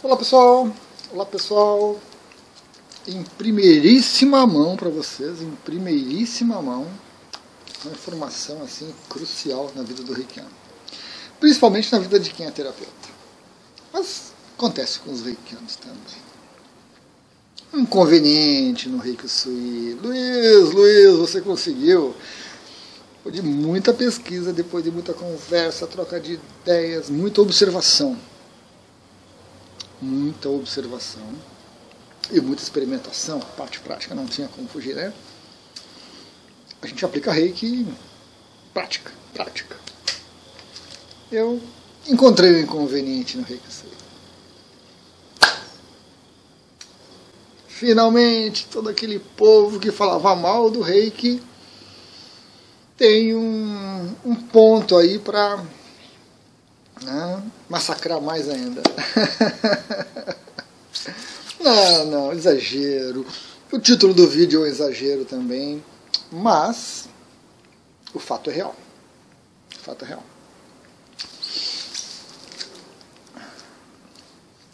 Olá pessoal, olá pessoal, em primeiríssima mão para vocês, em primeiríssima mão, uma informação assim crucial na vida do reikiano, principalmente na vida de quem é terapeuta, mas acontece com os reikianos também. Um inconveniente no Reiki Sui. Luiz, Luiz, você conseguiu. Depois de muita pesquisa, depois de muita conversa, troca de ideias, muita observação muita observação e muita experimentação, parte prática não tinha como fugir, né? A gente aplica reiki prática, prática. Eu encontrei um inconveniente no reiki Finalmente, todo aquele povo que falava mal do reiki tem um, um ponto aí para né? massacrar mais ainda. não, não, exagero. O título do vídeo é um exagero também, mas o fato é real. O fato é real.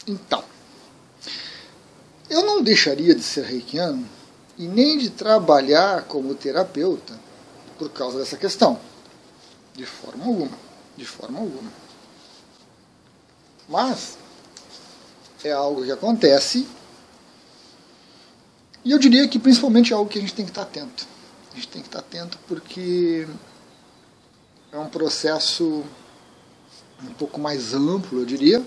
Então, eu não deixaria de ser reikiano e nem de trabalhar como terapeuta por causa dessa questão. De forma alguma. De forma alguma. Mas é algo que acontece e eu diria que principalmente é algo que a gente tem que estar atento. A gente tem que estar atento porque é um processo um pouco mais amplo, eu diria,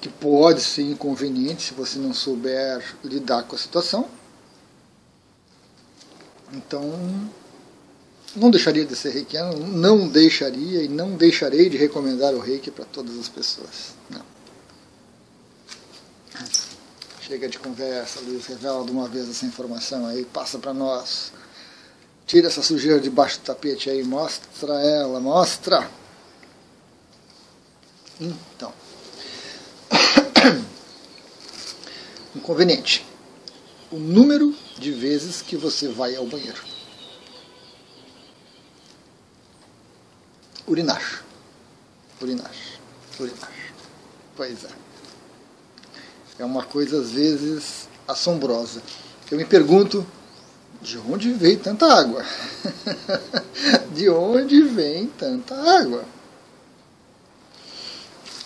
que pode ser inconveniente se você não souber lidar com a situação. Então, não deixaria de ser reikiano, não deixaria e não deixarei de recomendar o reiki para todas as pessoas. Não. Chega de conversa, Luiz, revela de uma vez essa informação aí, passa para nós. Tira essa sujeira debaixo do tapete aí, mostra ela, mostra. Então. Inconveniente. O número de vezes que você vai ao banheiro. Urinar. Urinar. Urinar. Pois é. É uma coisa, às vezes, assombrosa. Eu me pergunto, de onde veio tanta água? de onde vem tanta água?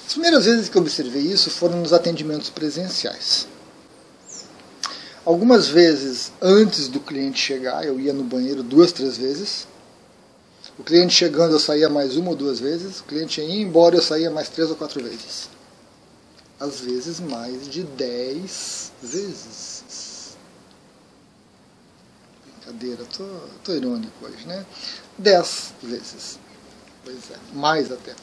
As primeiras vezes que observei isso foram nos atendimentos presenciais. Algumas vezes antes do cliente chegar, eu ia no banheiro duas, três vezes. O cliente chegando eu saía mais uma ou duas vezes, o cliente ia embora eu saía mais três ou quatro vezes. Às vezes mais de dez vezes. Brincadeira, tô, tô irônico hoje, né? Dez vezes. Pois é, mais até.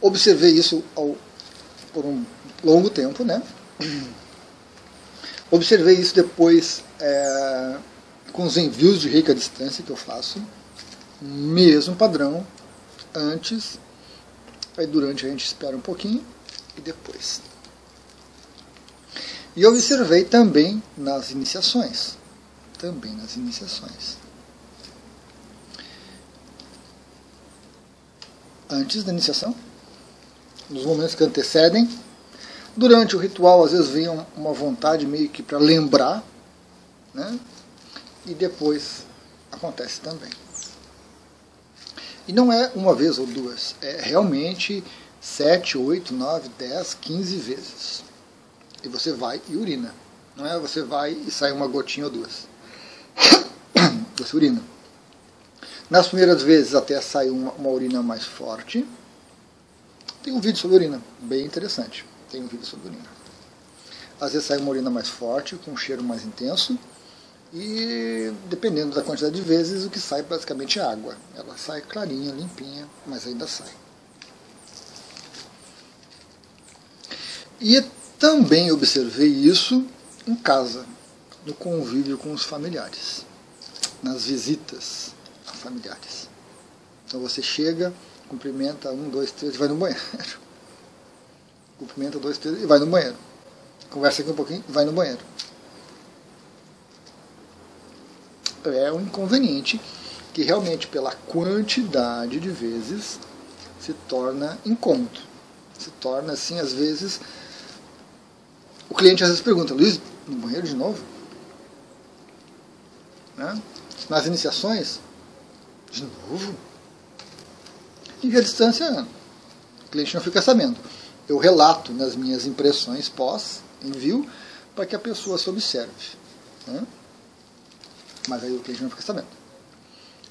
Observei isso ao, por um longo tempo, né? Observei isso depois é, com os envios de rica distância que eu faço, mesmo padrão, antes, aí durante a gente espera um pouquinho e depois. E observei também nas iniciações, também nas iniciações. Antes da iniciação, nos momentos que antecedem, durante o ritual às vezes vem uma vontade meio que para lembrar, né? E depois acontece também. E não é uma vez ou duas, é realmente sete, oito, nove, dez, quinze vezes. E você vai e urina. Não é você vai e sai uma gotinha ou duas. Você urina. Nas primeiras vezes até sai uma, uma urina mais forte. Tem um vídeo sobre urina, bem interessante. Tem um vídeo sobre urina. Às vezes sai uma urina mais forte, com um cheiro mais intenso e dependendo da quantidade de vezes, o que sai basicamente é água. Ela sai clarinha, limpinha, mas ainda sai. E também observei isso em casa, no convívio com os familiares, nas visitas a familiares. Então você chega, cumprimenta um, dois, três vai no banheiro. Cumprimenta dois, três e vai no banheiro. Conversa aqui um pouquinho e vai no banheiro. É um inconveniente que realmente pela quantidade de vezes se torna incômodo. Se torna assim, às vezes. O cliente às vezes pergunta, Luiz, no banheiro de novo? Né? Nas iniciações, de novo? E via distância, o cliente não fica sabendo. Eu relato nas minhas impressões pós, envio, para que a pessoa se observe. Né? Mas aí o cliente não fica sabendo.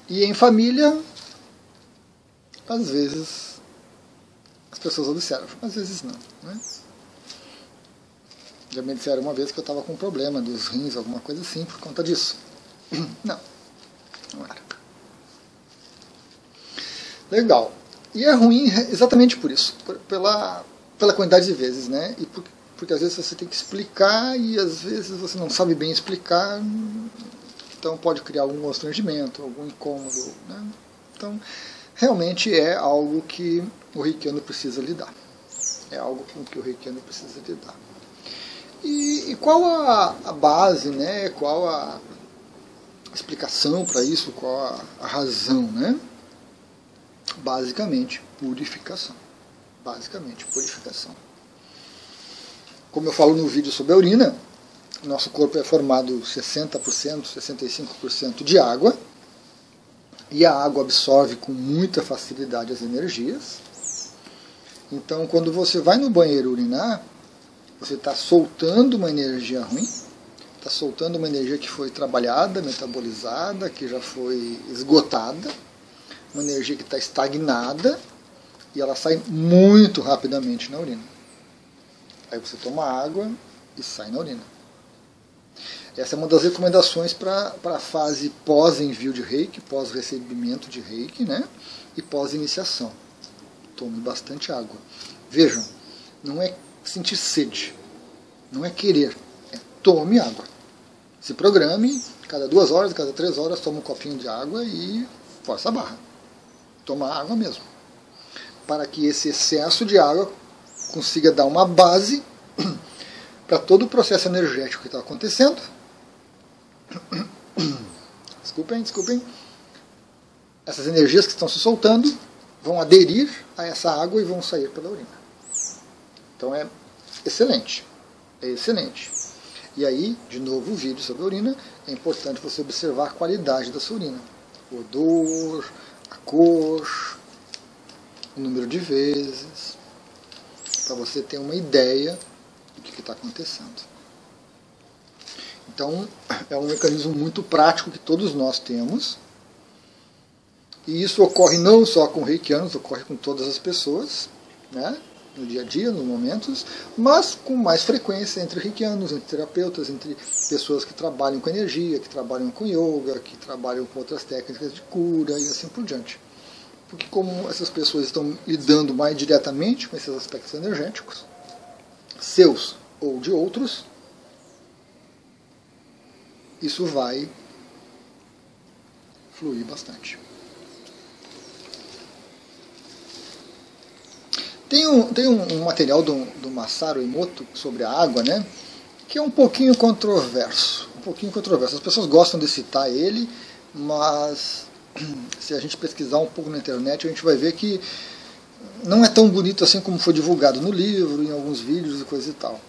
E em família, às vezes as pessoas observam, às vezes não. Né? Já me disseram uma vez que eu estava com um problema dos rins, alguma coisa assim, por conta disso. Não, não era. Legal. E é ruim exatamente por isso, por, pela, pela quantidade de vezes, né? E por, porque às vezes você tem que explicar e às vezes você não sabe bem explicar, então pode criar algum constrangimento, algum incômodo. Né? Então, realmente é algo que o reikiano precisa lidar. É algo com que o reikiano precisa lidar. E, e qual a, a, base, né? qual a explicação para isso, qual a, a razão? Né? Basicamente, purificação. Basicamente, purificação. Como eu falo no vídeo sobre a urina, nosso corpo é formado 60%, 65% de água, e a água absorve com muita facilidade as energias. Então, quando você vai no banheiro urinar, você está soltando uma energia ruim, está soltando uma energia que foi trabalhada, metabolizada, que já foi esgotada, uma energia que está estagnada e ela sai muito rapidamente na urina. Aí você toma água e sai na urina. Essa é uma das recomendações para a fase pós-envio de reiki, pós-recebimento de reiki, né? E pós-iniciação. Tome bastante água. Vejam, não é sentir sede, não é querer, é tome água. Se programe, cada duas horas, cada três horas, toma um copinho de água e força a barra. Toma água mesmo. Para que esse excesso de água consiga dar uma base para todo o processo energético que está acontecendo. Desculpem, desculpem. Essas energias que estão se soltando vão aderir a essa água e vão sair pela urina. Então é excelente. É excelente. E aí, de novo, o vídeo sobre a urina, é importante você observar a qualidade da sua urina. O odor, a cor, o número de vezes, para você ter uma ideia do que está acontecendo. Então, é um mecanismo muito prático que todos nós temos. E isso ocorre não só com reikianos, ocorre com todas as pessoas, né? no dia a dia, nos momentos, mas com mais frequência entre reikianos, entre terapeutas, entre pessoas que trabalham com energia, que trabalham com yoga, que trabalham com outras técnicas de cura e assim por diante porque como essas pessoas estão lidando mais diretamente com esses aspectos energéticos, seus ou de outros, isso vai fluir bastante. Tem um, tem um, material do, do Masaru Emoto sobre a água, né? Que é um pouquinho controverso. Um pouquinho controverso. As pessoas gostam de citar ele, mas se a gente pesquisar um pouco na internet, a gente vai ver que não é tão bonito assim como foi divulgado no livro, em alguns vídeos e coisa e tal.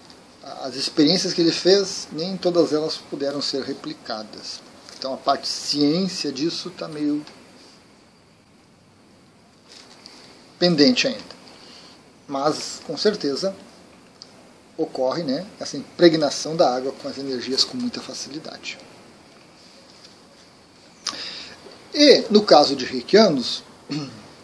As experiências que ele fez, nem todas elas puderam ser replicadas. Então a parte ciência disso está meio pendente ainda. Mas, com certeza, ocorre né, essa impregnação da água com as energias com muita facilidade. E no caso de reikianos,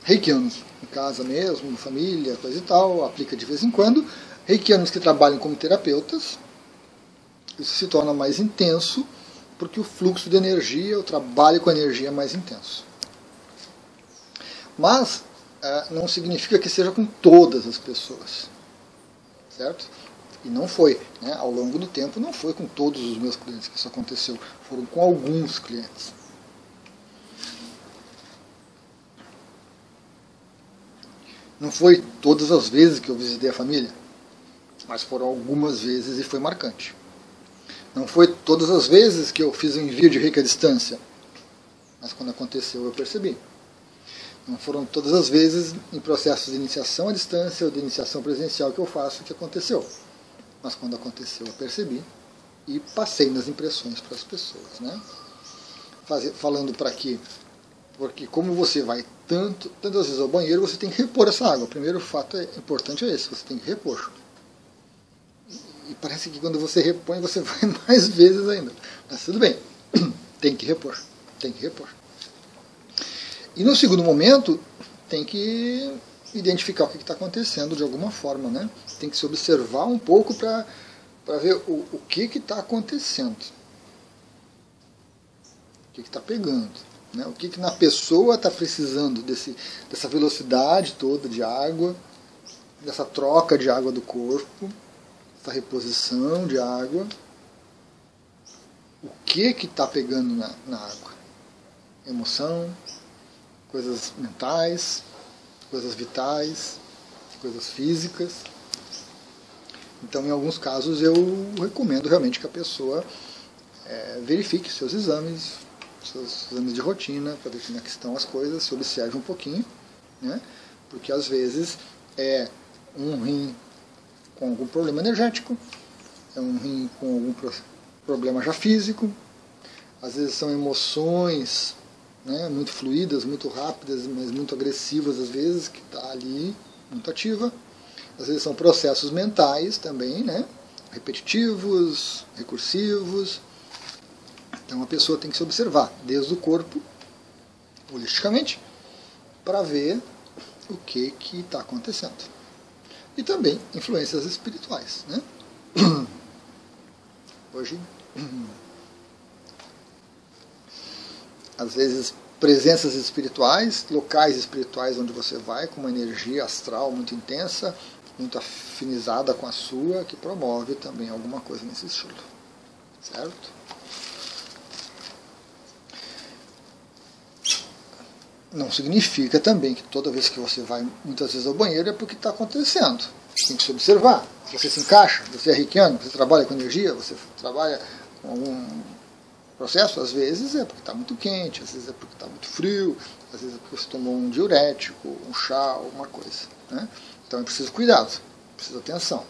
reikianos em casa mesmo, família, coisa e tal, aplica de vez em quando, reikianos que trabalham como terapeutas, isso se torna mais intenso porque o fluxo de energia, o trabalho com energia é mais intenso. Mas é, não significa que seja com todas as pessoas, certo? E não foi, né? ao longo do tempo não foi com todos os meus clientes que isso aconteceu, foram com alguns clientes. Não foi todas as vezes que eu visitei a família, mas foram algumas vezes e foi marcante. Não foi todas as vezes que eu fiz um envio de rica distância, mas quando aconteceu eu percebi. Não foram todas as vezes em processos de iniciação à distância ou de iniciação presencial que eu faço que aconteceu. Mas quando aconteceu, eu percebi e passei nas impressões para as pessoas. Né? falando para quê? Porque como você vai tanto, tantas vezes ao banheiro, você tem que repor essa água. O primeiro fato é, importante é esse, você tem que repor. E parece que quando você repõe, você vai mais vezes ainda. Mas tudo bem, tem que repor. Tem que repor. E no segundo momento, tem que identificar o que está acontecendo de alguma forma. Né? Tem que se observar um pouco para ver o, o que está acontecendo. O que está pegando. Né? O que, que na pessoa está precisando desse, dessa velocidade toda de água, dessa troca de água do corpo, reposição de água. O que que está pegando na, na água? Emoção, coisas mentais, coisas vitais, coisas físicas. Então, em alguns casos, eu recomendo realmente que a pessoa é, verifique seus exames, seus exames de rotina, para ver como é que estão as coisas, se observe um pouquinho, né? porque às vezes é um rim com algum problema energético, é um rim com algum problema já físico, às vezes são emoções né, muito fluídas, muito rápidas, mas muito agressivas às vezes, que está ali muito ativa. Às vezes são processos mentais também, né, repetitivos, recursivos. Então a pessoa tem que se observar desde o corpo, holisticamente, para ver o que está acontecendo. E também influências espirituais. Né? Hoje às vezes presenças espirituais, locais espirituais onde você vai com uma energia astral muito intensa, muito afinizada com a sua, que promove também alguma coisa nesse estilo. Certo? Não significa também que toda vez que você vai muitas vezes ao banheiro é porque está acontecendo. Tem que se observar. Você se encaixa, você é reikiano, você trabalha com energia, você trabalha com algum processo, às vezes é porque está muito quente, às vezes é porque está muito frio, às vezes é porque você tomou um diurético, um chá, alguma coisa. Né? Então é preciso cuidado, precisa atenção.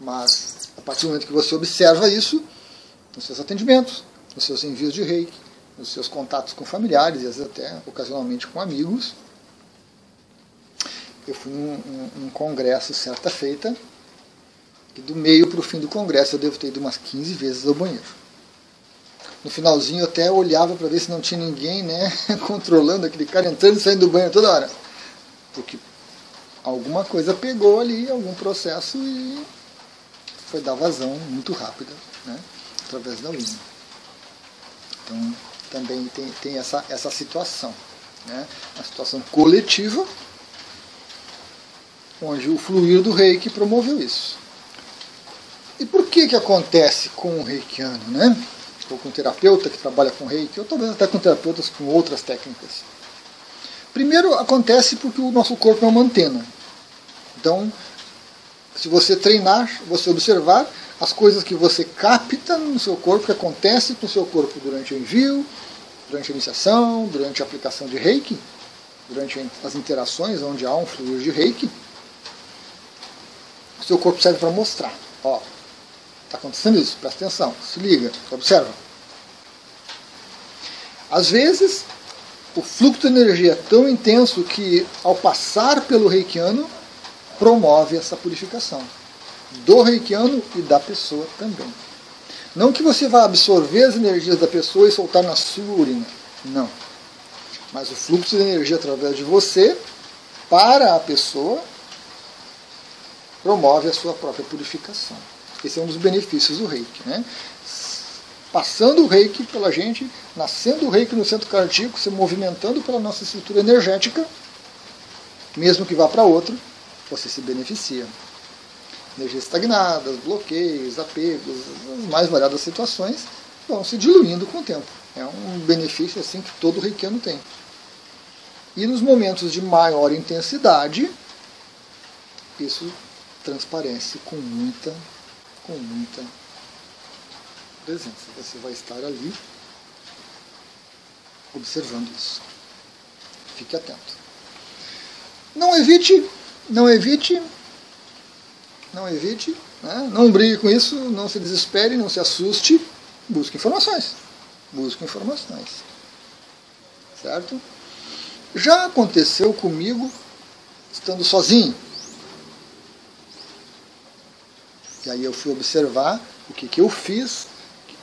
Mas a partir do momento que você observa isso, nos seus atendimentos, nos seus envios de reiki, nos seus contatos com familiares e às vezes até ocasionalmente com amigos. Eu fui num, um, um congresso certa feita, e do meio para o fim do congresso eu devo ter ido umas 15 vezes ao banheiro no finalzinho eu até olhava para ver se não tinha ninguém né, controlando aquele cara entrando e saindo do banho toda hora. Porque alguma coisa pegou ali, algum processo e foi dar vazão muito rápida né, através da urina. Então também tem, tem essa, essa situação. Né, uma situação coletiva onde o fluir do reiki promoveu isso. E por que que acontece com o reikiano, né? ou com um terapeuta que trabalha com reiki, ou talvez até com terapeutas com outras técnicas. Primeiro, acontece porque o nosso corpo é uma antena. Então, se você treinar, você observar as coisas que você capta no seu corpo, que acontece com o seu corpo durante o envio, durante a iniciação, durante a aplicação de reiki, durante as interações onde há um fluir de reiki, o seu corpo serve para mostrar. Ó, Está acontecendo isso, presta atenção, se liga, observa. Às vezes, o fluxo de energia é tão intenso que, ao passar pelo reikiano, promove essa purificação do reikiano e da pessoa também. Não que você vá absorver as energias da pessoa e soltar na sua urina. Não. Mas o fluxo de energia através de você para a pessoa promove a sua própria purificação. Esse é um dos benefícios do reiki. Né? Passando o reiki pela gente, nascendo o reiki no centro cardíaco, se movimentando pela nossa estrutura energética, mesmo que vá para outro, você se beneficia. Energias estagnadas, bloqueios, apegos, as mais variadas situações vão se diluindo com o tempo. É um benefício assim que todo reikiano tem. E nos momentos de maior intensidade, isso transparece com muita com muita presença. Você vai estar ali observando isso. fique atento. Não evite, não evite, não evite, né? não brigue com isso, não se desespere, não se assuste, busque informações. Busque informações. Certo? Já aconteceu comigo estando sozinho. E aí eu fui observar o que, que eu fiz,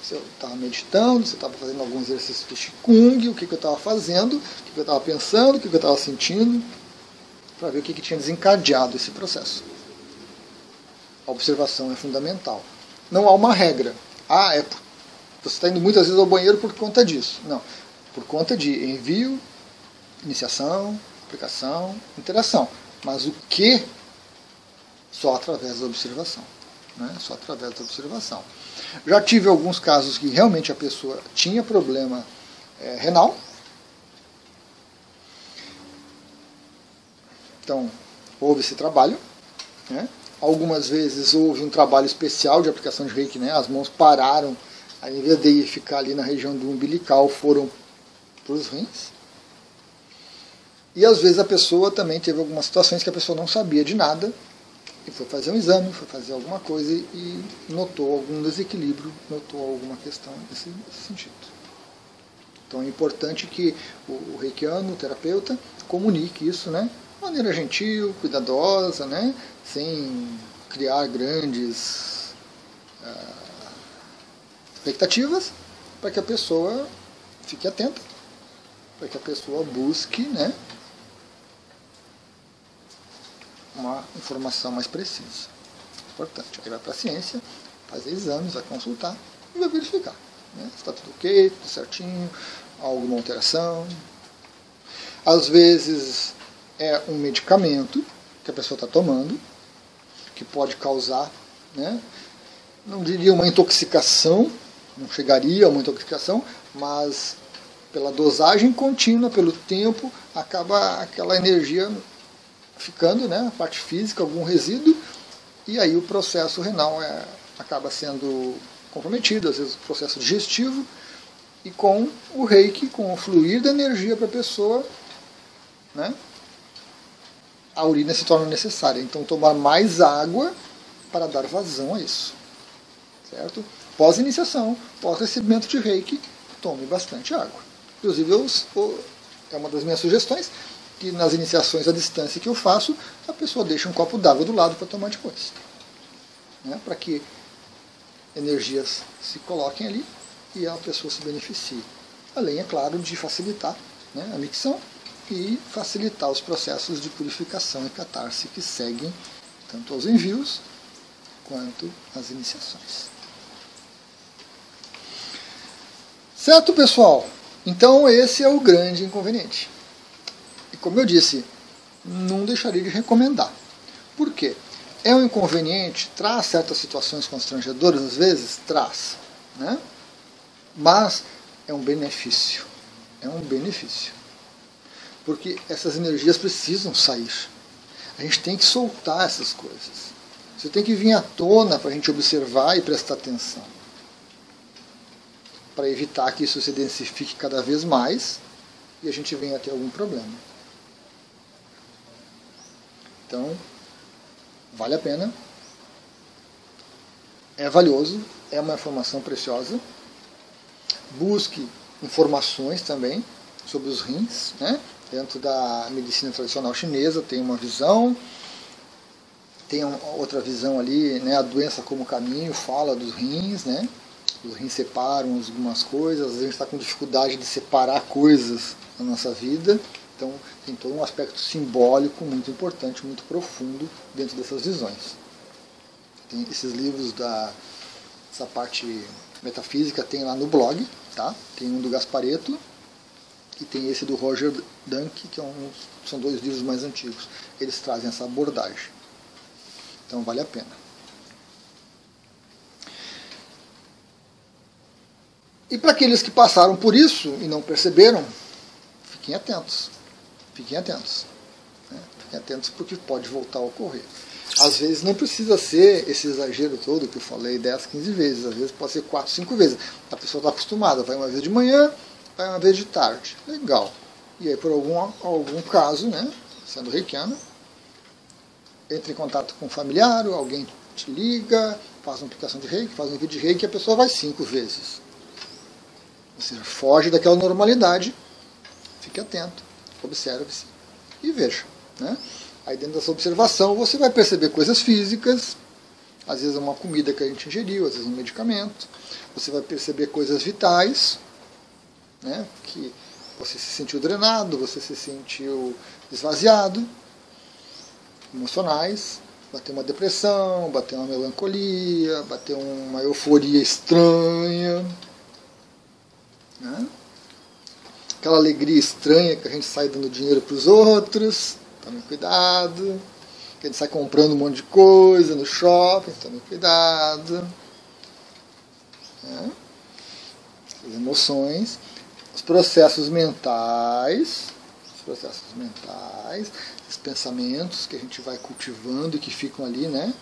se eu estava meditando, se eu estava fazendo algum exercício de Qigong, o que, que eu estava fazendo, o que, que eu estava pensando, o que, que eu estava sentindo, para ver o que, que tinha desencadeado esse processo. A observação é fundamental. Não há uma regra. Ah, é você está indo muitas vezes ao banheiro por conta disso. Não. Por conta de envio, iniciação, aplicação, interação. Mas o que? Só através da observação. Né? Só através da observação. Já tive alguns casos que realmente a pessoa tinha problema é, renal. Então, houve esse trabalho. Né? Algumas vezes houve um trabalho especial de aplicação de reiki, né? as mãos pararam, em vez de ficar ali na região do umbilical, foram para os rins. E às vezes a pessoa também teve algumas situações que a pessoa não sabia de nada e foi fazer um exame, foi fazer alguma coisa e notou algum desequilíbrio, notou alguma questão nesse, sentido. Então é importante que o reikiano, o terapeuta, comunique isso, né? De maneira gentil, cuidadosa, né? Sem criar grandes uh, expectativas, para que a pessoa fique atenta, para que a pessoa busque, né? uma informação mais precisa. Importante. Aí vai para a ciência, fazer exames, vai consultar e vai verificar. Né? Está tudo ok, tudo certinho, alguma alteração. Às vezes é um medicamento que a pessoa está tomando, que pode causar, né? não diria uma intoxicação, não chegaria a uma intoxicação, mas pela dosagem contínua, pelo tempo, acaba aquela energia ficando, né, a parte física, algum resíduo, e aí o processo renal é, acaba sendo comprometido, às vezes o processo digestivo, e com o reiki, com o fluir da energia para a pessoa, né, a urina se torna necessária. Então tomar mais água para dar vazão a isso. Certo? Pós-iniciação, pós-recebimento de reiki, tome bastante água. Inclusive, eu, é uma das minhas sugestões, que nas iniciações à distância que eu faço, a pessoa deixa um copo d'água do lado para tomar depois. Né? Para que energias se coloquem ali e a pessoa se beneficie. Além, é claro, de facilitar né, a micção e facilitar os processos de purificação e catarse que seguem tanto aos envios quanto às iniciações. Certo, pessoal? Então, esse é o grande inconveniente. E como eu disse, não deixaria de recomendar. Por quê? É um inconveniente, traz certas situações constrangedoras, às vezes traz, né? mas é um benefício. É um benefício. Porque essas energias precisam sair. A gente tem que soltar essas coisas. Você tem que vir à tona para a gente observar e prestar atenção. Para evitar que isso se densifique cada vez mais e a gente venha a ter algum problema. Então, vale a pena. É valioso, é uma informação preciosa. Busque informações também sobre os rins, né? Dentro da medicina tradicional chinesa tem uma visão, tem outra visão ali, né? A doença como caminho fala dos rins, né? Os rins separam algumas coisas, às vezes a gente está com dificuldade de separar coisas na nossa vida. Então, tem todo um aspecto simbólico muito importante, muito profundo dentro dessas visões. Tem esses livros da essa parte metafísica tem lá no blog, tá? Tem um do Gaspareto e tem esse do Roger Dunk, que é um, são dois livros mais antigos. Eles trazem essa abordagem. Então vale a pena. E para aqueles que passaram por isso e não perceberam, fiquem atentos. Fiquem atentos. Né? Fiquem atentos porque pode voltar a ocorrer. Às vezes não precisa ser esse exagero todo que eu falei 10, 15 vezes. Às vezes pode ser 4, 5 vezes. A pessoa está acostumada. Vai uma vez de manhã, vai uma vez de tarde. Legal. E aí, por algum, algum caso, né, sendo reikiano, entra em contato com um familiar, ou alguém te liga, faz uma aplicação de reiki, faz um vídeo de reiki a pessoa vai cinco vezes. Ou seja, foge daquela normalidade, fique atento, observe-se e veja. Né? Aí dentro dessa observação você vai perceber coisas físicas, às vezes é uma comida que a gente ingeriu, às vezes um medicamento, você vai perceber coisas vitais, né? que você se sentiu drenado, você se sentiu esvaziado, emocionais, bater uma depressão, bater uma melancolia, bater uma euforia estranha. Né? Aquela alegria estranha que a gente sai dando dinheiro para os outros, tome cuidado. Que a gente sai comprando um monte de coisa no shopping, tome cuidado. Né? As emoções, os processos mentais, os processos mentais, os pensamentos que a gente vai cultivando e que ficam ali, né?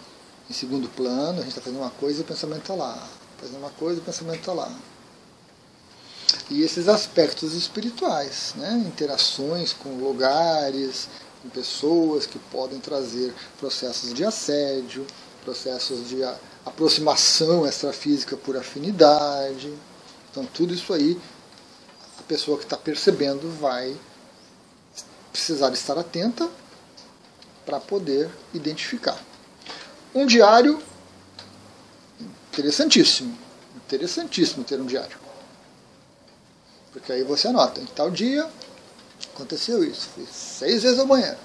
Em segundo plano, a gente está fazendo uma coisa e o pensamento está lá. Fazendo uma coisa e o pensamento está lá. E esses aspectos espirituais, né? interações com lugares, com pessoas que podem trazer processos de assédio, processos de aproximação extrafísica por afinidade. Então, tudo isso aí, pessoa que está percebendo vai precisar estar atenta para poder identificar. Um diário interessantíssimo, interessantíssimo ter um diário. Porque aí você anota, em tal dia aconteceu isso, fui seis vezes ao banheiro.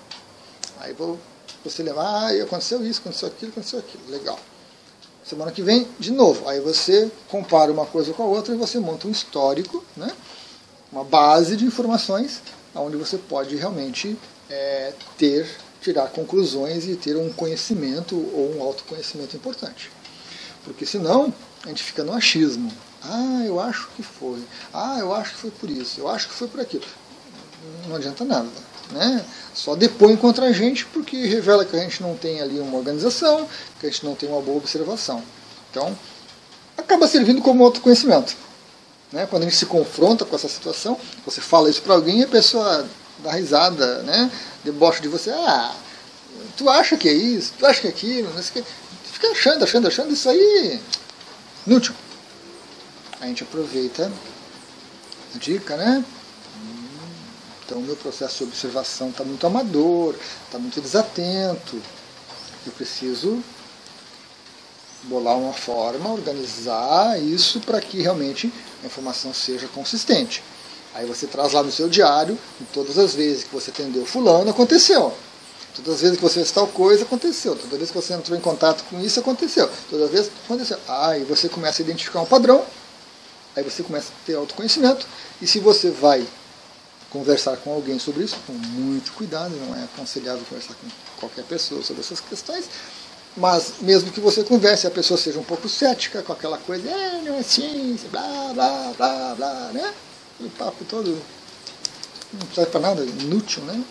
Aí você lembra, ah, aconteceu isso, aconteceu aquilo, aconteceu aquilo, legal. Semana que vem, de novo. Aí você compara uma coisa com a outra e você monta um histórico, né? Uma base de informações onde você pode realmente é, ter, tirar conclusões e ter um conhecimento ou um autoconhecimento importante. Porque senão a gente fica no achismo. Ah, eu acho que foi. Ah, eu acho que foi por isso. Eu acho que foi por aquilo. Não adianta nada. Né? Só depõe contra a gente porque revela que a gente não tem ali uma organização, que a gente não tem uma boa observação. Então, acaba servindo como autoconhecimento. Né? Quando a gente se confronta com essa situação, você fala isso para alguém e a pessoa dá risada, né? debocha de você. Ah, tu acha que é isso, tu acha que é aquilo, não sei o que. Fica achando, achando, achando isso aí inútil. A gente aproveita a dica, né? Então, o meu processo de observação está muito amador, está muito desatento. Eu preciso bolar uma forma, organizar isso para que realmente a informação seja consistente. Aí você traz lá no seu diário, todas as vezes que você atendeu fulano, aconteceu. Todas as vezes que você fez tal coisa, aconteceu. Toda vez que você entrou em contato com isso, aconteceu. Toda vez aconteceu. Aí você começa a identificar um padrão, aí você começa a ter autoconhecimento, e se você vai conversar com alguém sobre isso, com muito cuidado, não é aconselhável conversar com qualquer pessoa sobre essas questões, mas mesmo que você converse, a pessoa seja um pouco cética com aquela coisa, é, não é ciência, blá, blá, blá, blá, né? O papo todo não serve para nada, inútil, né?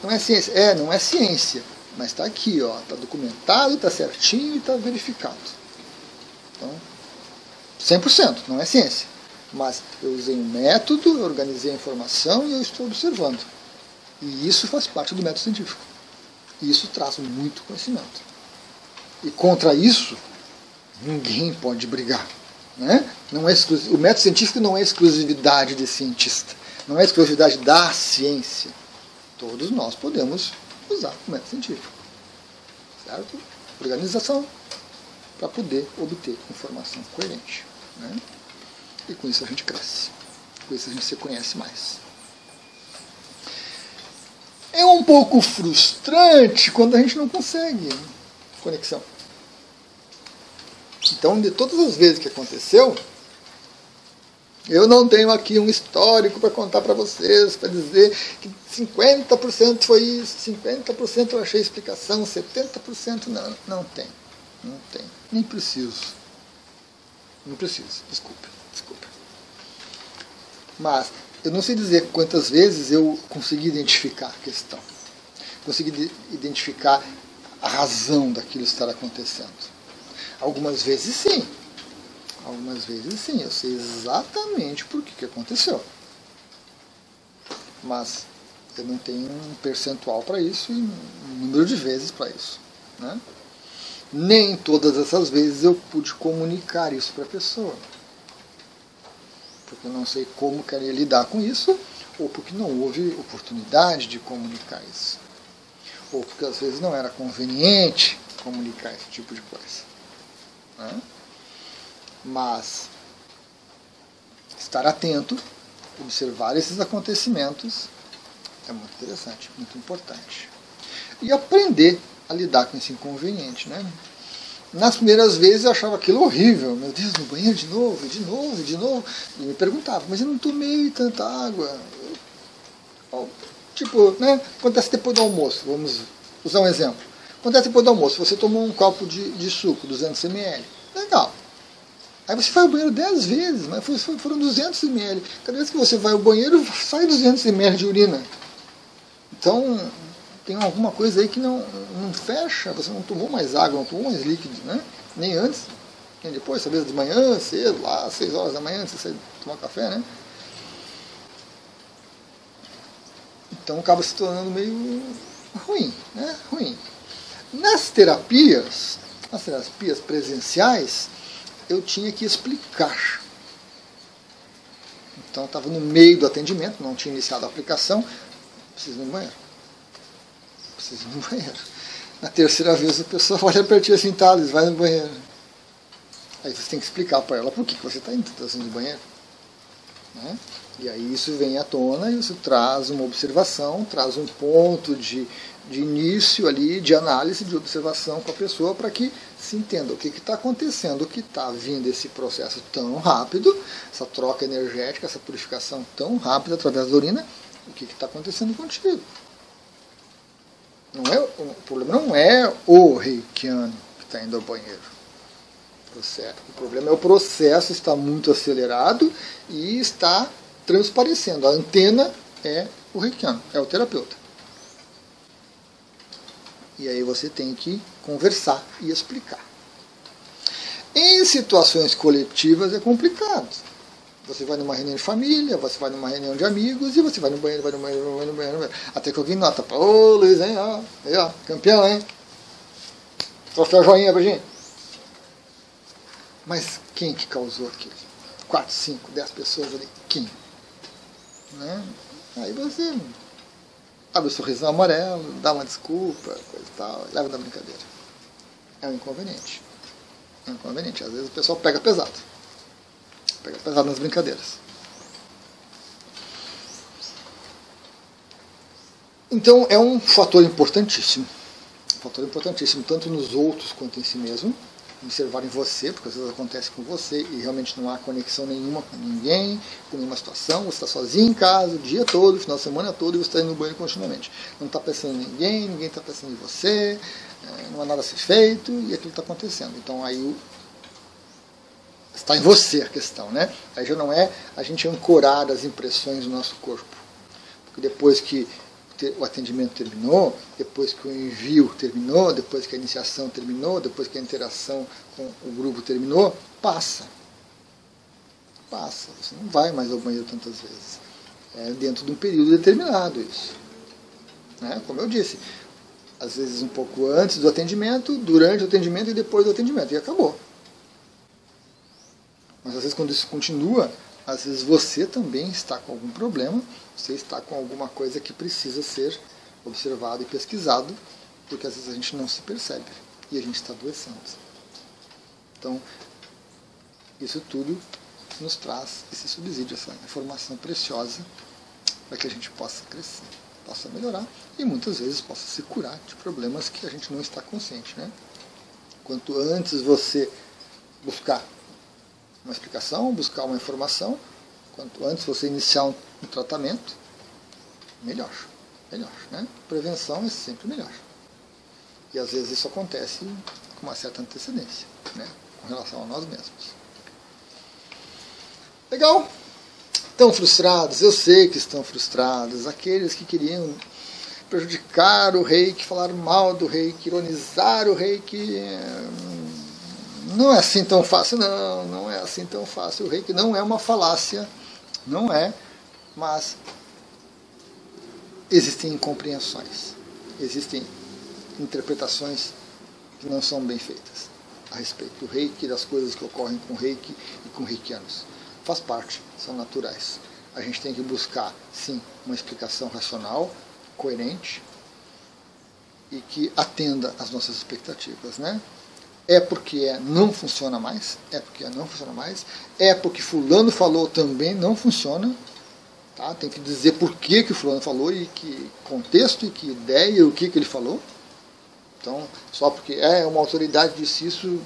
Não é ciência. É, não é ciência, mas está aqui, ó, está documentado, está certinho e está verificado. Então, 100%, não é ciência. Mas eu usei um método, eu organizei a informação e eu estou observando. E isso faz parte do método científico. E isso traz muito conhecimento. E contra isso, ninguém pode brigar. Né? Não é o método científico não é exclusividade de cientista. Não é exclusividade da ciência. Todos nós podemos usar o método científico. Certo? Organização para poder obter informação coerente. Né? E com isso a gente cresce. Com isso a gente se conhece mais. É um pouco frustrante quando a gente não consegue conexão. Então, de todas as vezes que aconteceu, eu não tenho aqui um histórico para contar para vocês, para dizer que 50% foi isso, 50% eu achei explicação, 70% não. Não tem. Não tem. Nem preciso. Não preciso, desculpe. Desculpa. Mas eu não sei dizer quantas vezes eu consegui identificar a questão. Consegui identificar a razão daquilo estar acontecendo. Algumas vezes sim. Algumas vezes sim. Eu sei exatamente por que, que aconteceu. mas eu não tenho um percentual para isso e um número de vezes para isso. Né? Nem todas essas vezes eu pude comunicar isso para a pessoa. Porque eu não sei como queria lidar com isso, ou porque não houve oportunidade de comunicar isso. Ou porque às vezes não era conveniente comunicar esse tipo de coisa. Né? Mas estar atento, observar esses acontecimentos é muito interessante, muito importante. E aprender a lidar com esse inconveniente. Né? Nas primeiras vezes eu achava aquilo horrível. Meu Deus, no banheiro de novo, de novo, de novo. E me perguntava, mas eu não tomei tanta água. Tipo, né? Acontece depois do almoço. Vamos usar um exemplo. Acontece depois do almoço. Você tomou um copo de, de suco, 200 ml. Legal. Aí você vai ao banheiro 10 vezes, mas foram 200 ml. Cada vez que você vai ao banheiro, sai 200 ml de urina. Então, tem alguma coisa aí que não, não fecha, você não tomou mais água, não tomou mais líquido, né? Nem antes, nem depois, talvez de manhã, cedo, lá, 6 horas da manhã, você sai tomar café, né? Então acaba se tornando meio ruim, né? Ruim. Nas terapias, nas terapias presenciais, eu tinha que explicar. Então estava no meio do atendimento, não tinha iniciado a aplicação, preciso ir no banheiro preciso ir no banheiro. Na terceira vez a pessoa olha para ti assim, tá, vai no banheiro. Aí você tem que explicar para ela por que, você está indo, está indo no banheiro. Né? E aí isso vem à tona isso traz uma observação, traz um ponto de, de início ali, de análise, de observação com a pessoa para que se entenda o que está acontecendo, o que está vindo esse processo tão rápido, essa troca energética, essa purificação tão rápida através da urina, o que está acontecendo contigo. Não é, o problema não é o reikiano que está indo ao banheiro. Certo. O problema é o processo está muito acelerado e está transparecendo. A antena é o reikiano, é o terapeuta. E aí você tem que conversar e explicar. Em situações coletivas é complicado. Você vai numa reunião de família, você vai numa reunião de amigos e você vai no banheiro, vai no banheiro, vai no banheiro, vai no banheiro. Até que alguém nota, ô Luiz, hein, ó, aí, ó, campeão, hein? Troféu joinha pra gente. Mas quem que causou aquilo? Quatro, cinco, dez pessoas ali. Quem? Né? Aí você abre o sorrisão amarelo, dá uma desculpa, coisa e tal, leva da brincadeira. É um inconveniente. É um inconveniente. Às vezes o pessoal pega pesado pega pesado nas brincadeiras. Então é um fator importantíssimo. Um fator importantíssimo, tanto nos outros quanto em si mesmo. Observar em você, porque às vezes acontece com você e realmente não há conexão nenhuma com ninguém, com nenhuma situação. Você está sozinho em casa o dia todo, o final de semana todo, e você está indo no banho continuamente. Não está pensando em ninguém, ninguém está pensando em você, é, não há nada a ser feito e aquilo está acontecendo. Então aí o Está em você a questão, né? Aí já não é a gente ancorar as impressões do nosso corpo. Porque depois que o atendimento terminou, depois que o envio terminou, depois que a iniciação terminou, depois que a interação com o grupo terminou, passa. Passa. Você não vai mais ao banheiro tantas vezes. É dentro de um período determinado isso. Né? Como eu disse, às vezes um pouco antes do atendimento, durante o atendimento e depois do atendimento. E acabou. Mas às vezes quando isso continua, às vezes você também está com algum problema, você está com alguma coisa que precisa ser observado e pesquisado, porque às vezes a gente não se percebe e a gente está adoecendo. Então, isso tudo nos traz esse subsídio, essa informação preciosa para que a gente possa crescer, possa melhorar e muitas vezes possa se curar de problemas que a gente não está consciente. Né? Quanto antes você buscar uma explicação, buscar uma informação. Quanto antes você iniciar um, tratamento, melhor. Melhor. Né? Prevenção é sempre melhor. E às vezes isso acontece com uma certa antecedência, né? com relação a nós mesmos. Legal? Estão frustrados? Eu sei que estão frustrados. Aqueles que queriam prejudicar o rei, que falaram mal do rei, que ironizaram o rei, que não é assim tão fácil, não, não é assim tão fácil. O reiki não é uma falácia, não é, mas existem incompreensões, existem interpretações que não são bem feitas a respeito do reiki das coisas que ocorrem com reiki e com reikianos. Faz parte, são naturais. A gente tem que buscar, sim, uma explicação racional, coerente e que atenda às nossas expectativas, né? É porque é, não funciona mais, é porque é, não funciona mais, é porque fulano falou também não funciona, tá? Tem que dizer por que, que o fulano falou e que contexto e que ideia e o que, que ele falou. Então, só porque é uma autoridade disse isso,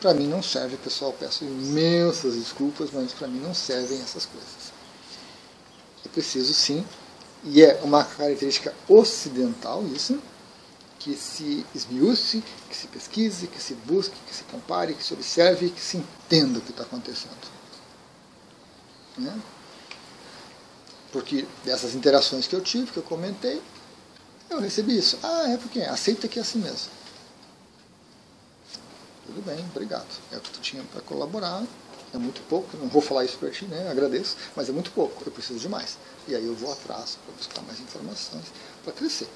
para mim não serve, pessoal. Peço imensas desculpas, mas para mim não servem essas coisas. É preciso sim, e é uma característica ocidental isso, que se esmiúce, que se pesquise, que se busque, que se compare, que se observe, que se entenda o que está acontecendo. Né? Porque dessas interações que eu tive, que eu comentei, eu recebi isso. Ah, é porque aceita que é assim mesmo. Tudo bem, obrigado. É o que tu tinha para colaborar. É muito pouco, não vou falar isso para ti, né? Agradeço, mas é muito pouco, eu preciso de mais. E aí eu vou atrás para buscar mais informações para crescer.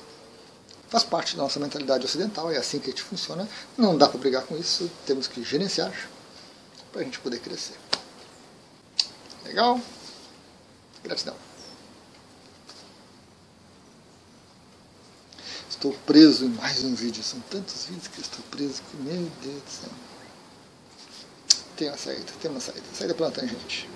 Faz parte da nossa mentalidade ocidental, é assim que a gente funciona. Não dá para brigar com isso, temos que gerenciar para a gente poder crescer. Legal? Gratidão. Estou preso em mais um vídeo. São tantos vídeos que estou preso que, meu Deus do céu. Tem uma saída, tem uma saída. Saída pela tangente.